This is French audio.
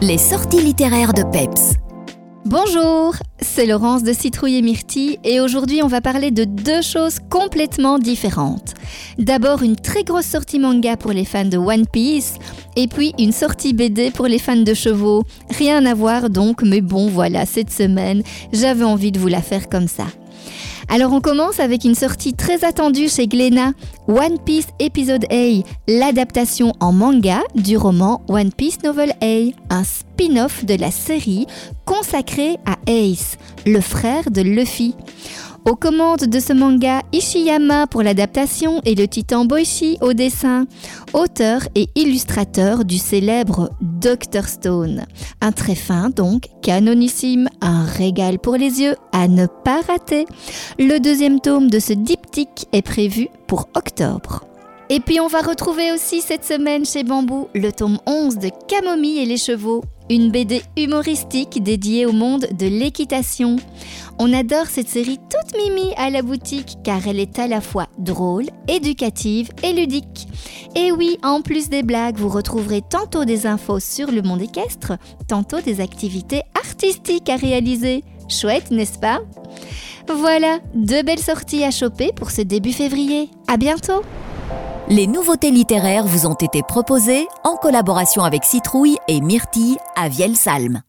Les sorties littéraires de Peps. Bonjour, c'est Laurence de Citrouille et Myrtille et aujourd'hui on va parler de deux choses complètement différentes. D'abord une très grosse sortie manga pour les fans de One Piece et puis une sortie BD pour les fans de chevaux. Rien à voir donc, mais bon voilà, cette semaine j'avais envie de vous la faire comme ça. Alors on commence avec une sortie très attendue chez Glénat, One Piece Episode A, l'adaptation en manga du roman One Piece Novel A, un spin-off de la série consacré à Ace, le frère de Luffy. Aux commandes de ce manga, Ishiyama pour l'adaptation et le titan Boichi au dessin, auteur et illustrateur du célèbre Dr Stone. Un très fin donc, canonissime, un régal pour les yeux à ne pas rater. Le deuxième tome de ce diptyque est prévu pour octobre. Et puis on va retrouver aussi cette semaine chez Bambou le tome 11 de Camomille et les chevaux, une BD humoristique dédiée au monde de l'équitation. On adore cette série toute mimi à la boutique car elle est à la fois drôle, éducative et ludique. Et oui, en plus des blagues, vous retrouverez tantôt des infos sur le monde équestre, tantôt des activités artistiques à réaliser. Chouette, n'est-ce pas? Voilà, deux belles sorties à choper pour ce début février. À bientôt Les nouveautés littéraires vous ont été proposées en collaboration avec Citrouille et Myrtille à Vielsalm.